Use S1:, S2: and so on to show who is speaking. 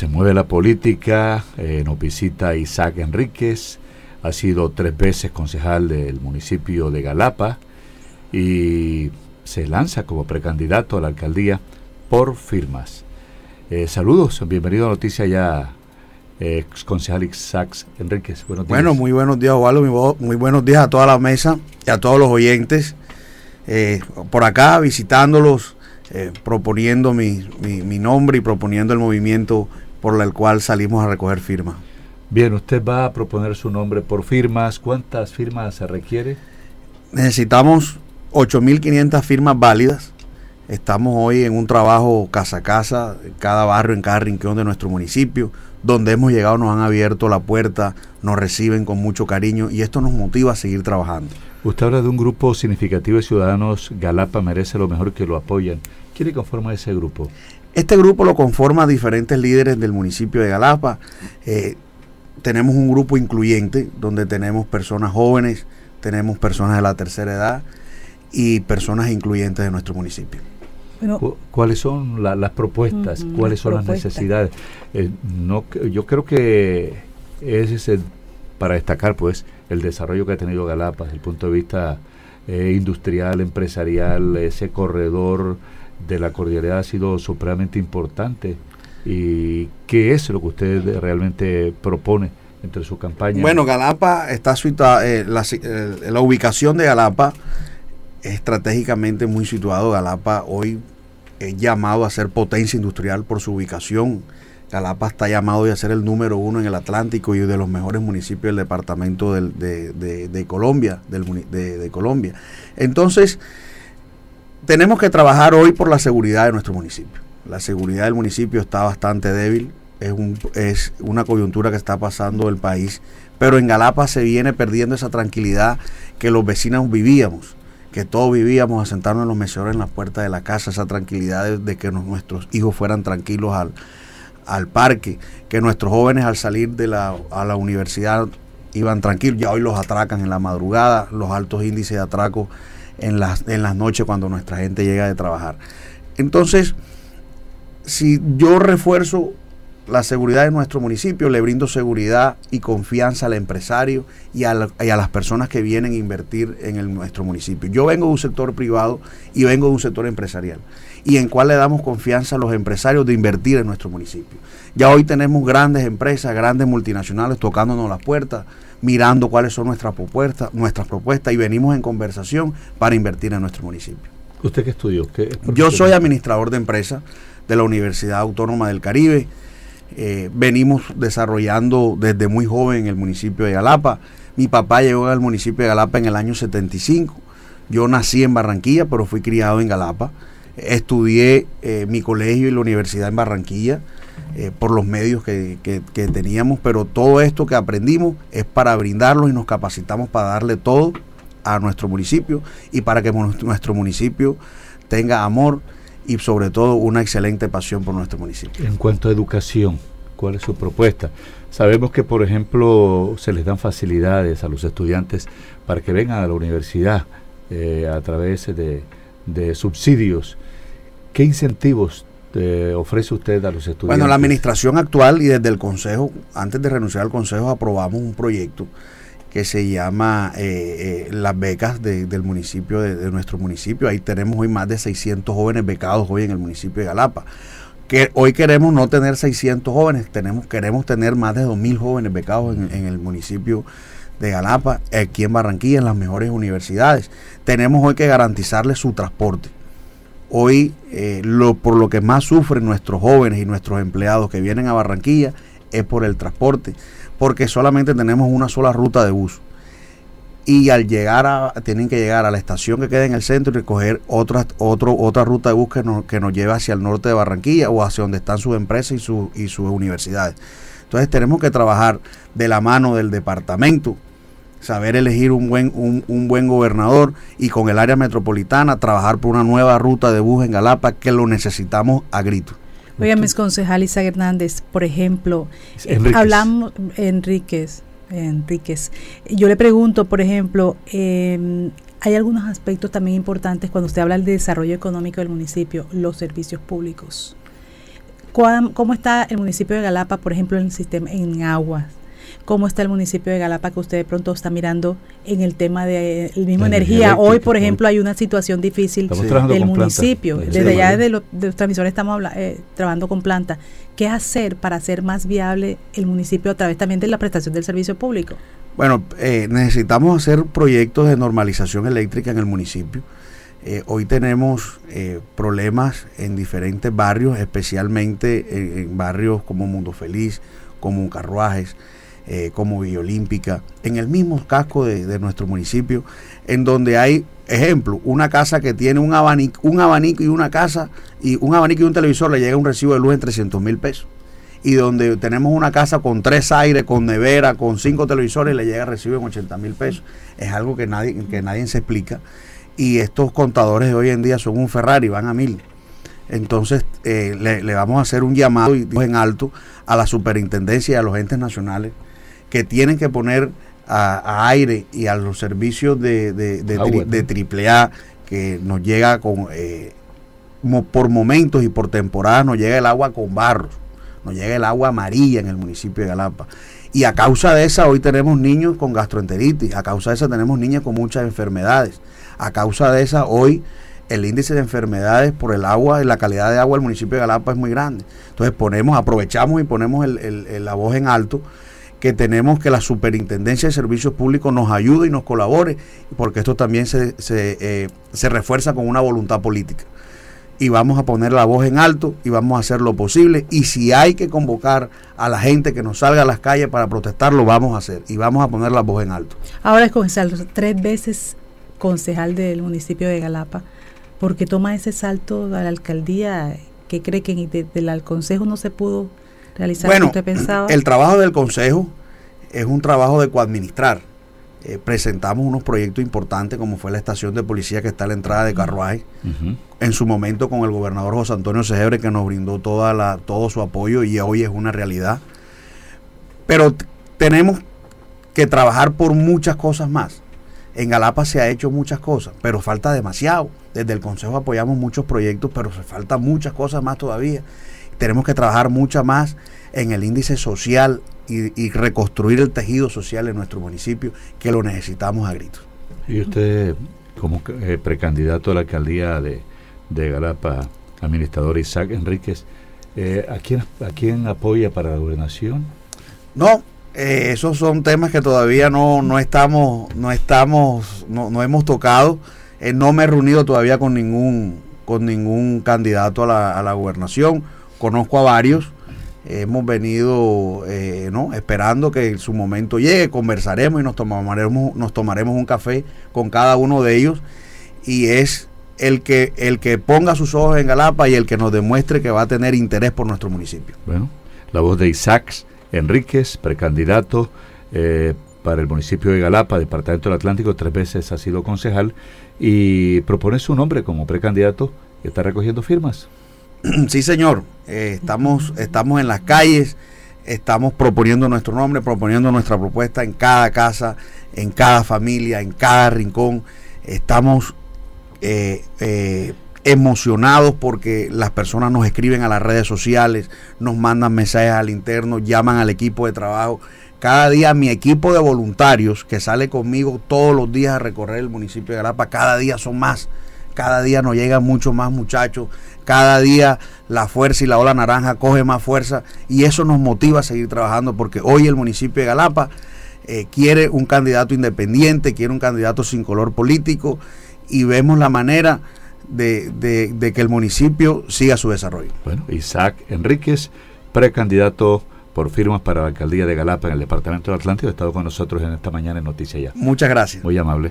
S1: Se mueve la política, eh, nos visita Isaac Enríquez, ha sido tres veces concejal del municipio de Galapa y se lanza como precandidato a la alcaldía por firmas. Eh, saludos, bienvenido a Noticia Ya, ex concejal Isaac Enríquez.
S2: Bueno, muy buenos días, Osvaldo, muy buenos días a toda la mesa y a todos los oyentes. Eh, por acá visitándolos, proponiendo mi nombre y proponiendo el movimiento por el cual salimos a recoger firmas.
S1: Bien, usted va a proponer su nombre por firmas. ¿Cuántas firmas se requiere?
S2: Necesitamos 8.500 firmas válidas. Estamos hoy en un trabajo casa a casa, en cada barrio, en cada rincón de nuestro municipio. Donde hemos llegado nos han abierto la puerta, nos reciben con mucho cariño y esto nos motiva a seguir trabajando.
S1: Usted habla de un grupo significativo de ciudadanos. Galapa merece lo mejor que lo apoyan. ¿Quién conforma ese grupo?
S2: Este grupo lo conforma diferentes líderes del municipio de Galapa. Eh, tenemos un grupo incluyente donde tenemos personas jóvenes, tenemos personas de la tercera edad y personas incluyentes de nuestro municipio.
S1: ¿Cuáles son las propuestas? ¿Cuáles son las necesidades? Eh, no, yo creo que ese es para destacar pues el desarrollo que ha tenido Galapa desde el punto de vista eh, industrial, empresarial, ese corredor de la cordialidad ha sido supremamente importante. ¿Y qué es lo que usted realmente propone entre su campaña?
S2: Bueno, Galapa está situada, eh, la, eh, la, ubicación de Galapa estratégicamente muy situado. Galapa hoy es llamado a ser potencia industrial por su ubicación. Galapa está llamado a ser el número uno en el Atlántico y de los mejores municipios del departamento de, de, Colombia, del, de, Colombia. Entonces, tenemos que trabajar hoy por la seguridad de nuestro municipio. La seguridad del municipio está bastante débil, es, un, es una coyuntura que está pasando el país, pero en Galapa se viene perdiendo esa tranquilidad que los vecinos vivíamos, que todos vivíamos a sentarnos en los meseros en las puertas de la casa, esa tranquilidad de, que nuestros hijos fueran tranquilos al, parque, que nuestros jóvenes al salir de la, a la universidad iban tranquilos, ya hoy los atracan en la madrugada, los altos índices de atraco en las, en las noches cuando nuestra gente llega de trabajar. Entonces, si yo refuerzo la seguridad de nuestro municipio, le brindo seguridad y confianza al empresario y a, las personas que vienen a invertir en el, nuestro municipio. Yo vengo de un sector privado y vengo de un sector empresarial. Y en cuál le damos confianza a los empresarios de invertir en nuestro municipio. Ya hoy tenemos grandes empresas, grandes multinacionales tocándonos las puertas mirando cuáles son nuestras propuestas, nuestras propuestas y venimos en conversación para invertir en nuestro municipio.
S1: ¿Usted qué estudió?
S2: Yo soy administrador de empresas de la Universidad Autónoma del Caribe. Eh, venimos desarrollando desde muy joven en el municipio de Galapa. Mi papá llegó al municipio de Galapa en el año 75. Yo nací en Barranquilla, pero fui criado en Galapa. Estudié eh, mi colegio y la universidad en Barranquilla. Eh, por los medios que, teníamos, pero todo esto que aprendimos es para brindarlo y nos capacitamos para darle todo a nuestro municipio y para que nuestro municipio tenga amor y sobre todo una excelente pasión por nuestro municipio.
S1: En cuanto a educación, ¿cuál es su propuesta? Sabemos que, por ejemplo, se les dan facilidades a los estudiantes para que vengan a la universidad eh, a través de, de subsidios. ¿Qué incentivos ofrece usted a los estudiantes?
S2: Bueno, la administración actual y desde el Consejo, antes de renunciar al Consejo, aprobamos un proyecto que se llama eh, eh, las becas del municipio, de, nuestro municipio. Ahí tenemos hoy más de 600 jóvenes becados hoy en el municipio de Galapa. Que hoy queremos no tener 600 jóvenes, tenemos, queremos tener más de 2.000 jóvenes becados en, el municipio de Galapa, aquí en Barranquilla, en las mejores universidades. Tenemos hoy que garantizarles su transporte Hoy eh, lo, por lo que más sufren nuestros jóvenes y nuestros empleados que vienen a Barranquilla es por el transporte, porque solamente tenemos una sola ruta de bus. Y al llegar a, tienen que llegar a la estación que queda en el centro y recoger otra, otra ruta de bus que nos, que nos lleva hacia el norte de Barranquilla o hacia donde están sus empresas y, y sus universidades. Entonces tenemos que trabajar de la mano del departamento saber elegir un buen, un, buen gobernador y con el área metropolitana trabajar por una nueva ruta de bus en Galapa que lo necesitamos a grito.
S3: Oiga, mis concejal Isa Hernández, por ejemplo, eh, hablamos, Enríquez, Enríquez, yo le pregunto, por ejemplo, em, hay algunos aspectos también importantes cuando usted habla del desarrollo económico del municipio, los servicios públicos. ¿Cómo está el municipio de Galapa, por ejemplo, en el sistema en aguas? Cómo está el municipio de Galapa que usted de pronto está mirando en el tema de la misma energía. Hoy, por ejemplo, hay una situación difícil del municipio. Desde allá de los, transmisores estamos eh, trabajando con planta. ¿Qué hacer para hacer más viable el municipio a través también de la prestación del servicio público?
S2: Bueno, eh, necesitamos hacer proyectos de normalización eléctrica en el municipio. Eh, hoy tenemos problemas en diferentes barrios, especialmente en, barrios como Mundo Feliz, como Carruajes, eh, como Villa Olímpica, en el mismo casco de, nuestro municipio, en donde hay, ejemplo, una casa que tiene un abanico, un abanico y una casa, y un abanico y un televisor le llega un recibo de luz en 300 mil pesos. Y donde tenemos una casa con tres aires, con nevera, con cinco televisores, le llega recibo en 80 mil pesos. Es algo que nadie, que nadie se explica. Y estos contadores de hoy en día son un Ferrari, van a mil. Entonces eh, le, le, vamos a hacer un llamado en alto a la superintendencia y a los entes nacionales que tienen que poner a, aire y a los servicios de, de, de, AAA que nos llega con eh, por momentos y por temporadas nos llega el agua con barros, nos llega el agua amarilla en el municipio de Galapa. Y a causa de esa hoy tenemos niños con gastroenteritis, a causa de esa tenemos niñas con muchas enfermedades, a causa de esa hoy el índice de enfermedades por el agua y la calidad de agua del municipio de Galapa es muy grande. Entonces ponemos, aprovechamos y ponemos la voz en alto que tenemos que la Superintendencia de Servicios Públicos nos ayude y nos colabore, porque esto también se, eh, se, refuerza con una voluntad política. Y vamos a poner la voz en alto y vamos a hacer lo posible. Y si hay que convocar a la gente que nos salga a las calles para protestar, lo vamos a hacer. Y vamos a poner la voz en alto.
S3: Ahora es concejal, tres veces concejal del municipio de Galapa, porque toma ese salto a la alcaldía que cree que desde el consejo no se pudo
S2: bueno, El trabajo del Consejo es un trabajo de coadministrar. Eh, presentamos unos proyectos importantes como fue la estación de policía que está a la entrada de Carruay, en su momento con el gobernador José Antonio Segebre que nos brindó toda la, todo su apoyo y hoy es una realidad. Pero tenemos que trabajar por muchas cosas más. En Galapa se ha hecho muchas cosas, pero falta demasiado. Desde el Consejo apoyamos muchos proyectos, pero se falta muchas cosas más todavía tenemos que trabajar mucho más en el índice social y, reconstruir el tejido social en nuestro municipio, que lo necesitamos a gritos.
S1: Y usted, como eh, precandidato a la alcaldía de, de Galapa, administrador Isaac Enríquez, eh, ¿a, quién, ¿a quién apoya para la gobernación?
S2: No, eh, esos son temas que todavía no, no estamos, no estamos, no, no hemos tocado. no me he reunido todavía con ningún, con ningún candidato a la, a la gobernación conozco a varios, hemos venido eh, ¿no? esperando que su momento llegue, conversaremos y nos tomaremos, nos tomaremos un café con cada uno de ellos y es el que, el que ponga sus ojos en Galapa y el que nos demuestre que va a tener interés por nuestro municipio.
S1: Bueno, la voz de Isaac Enríquez, precandidato eh, para el municipio de Galapa, Departamento del Atlántico, tres veces ha sido concejal y propone su nombre como precandidato y está recogiendo firmas.
S2: sí, señor. Eh, estamos, estamos en las calles, estamos proponiendo nuestro nombre, proponiendo nuestra propuesta en cada casa, en cada familia, en cada rincón. Estamos eh, eh, emocionados porque las personas nos escriben a las redes sociales, nos mandan mensajes al interno, llaman al equipo de trabajo. Cada día mi equipo de voluntarios que sale conmigo todos los días a recorrer el municipio de Galapa, cada día son más cada día nos llegan muchos más muchachos, cada día la fuerza y la ola naranja coge más fuerza y eso nos motiva a seguir trabajando porque hoy el municipio de Galapa eh, quiere un candidato independiente, quiere un candidato sin color político y vemos la manera de, de que el municipio siga su desarrollo.
S1: Bueno, Isaac Enríquez, precandidato por firmas para la alcaldía de Galapa en el departamento del Atlántico, ha estado con nosotros en esta mañana en Noticias Ya.
S2: Muchas gracias.
S1: Muy amable.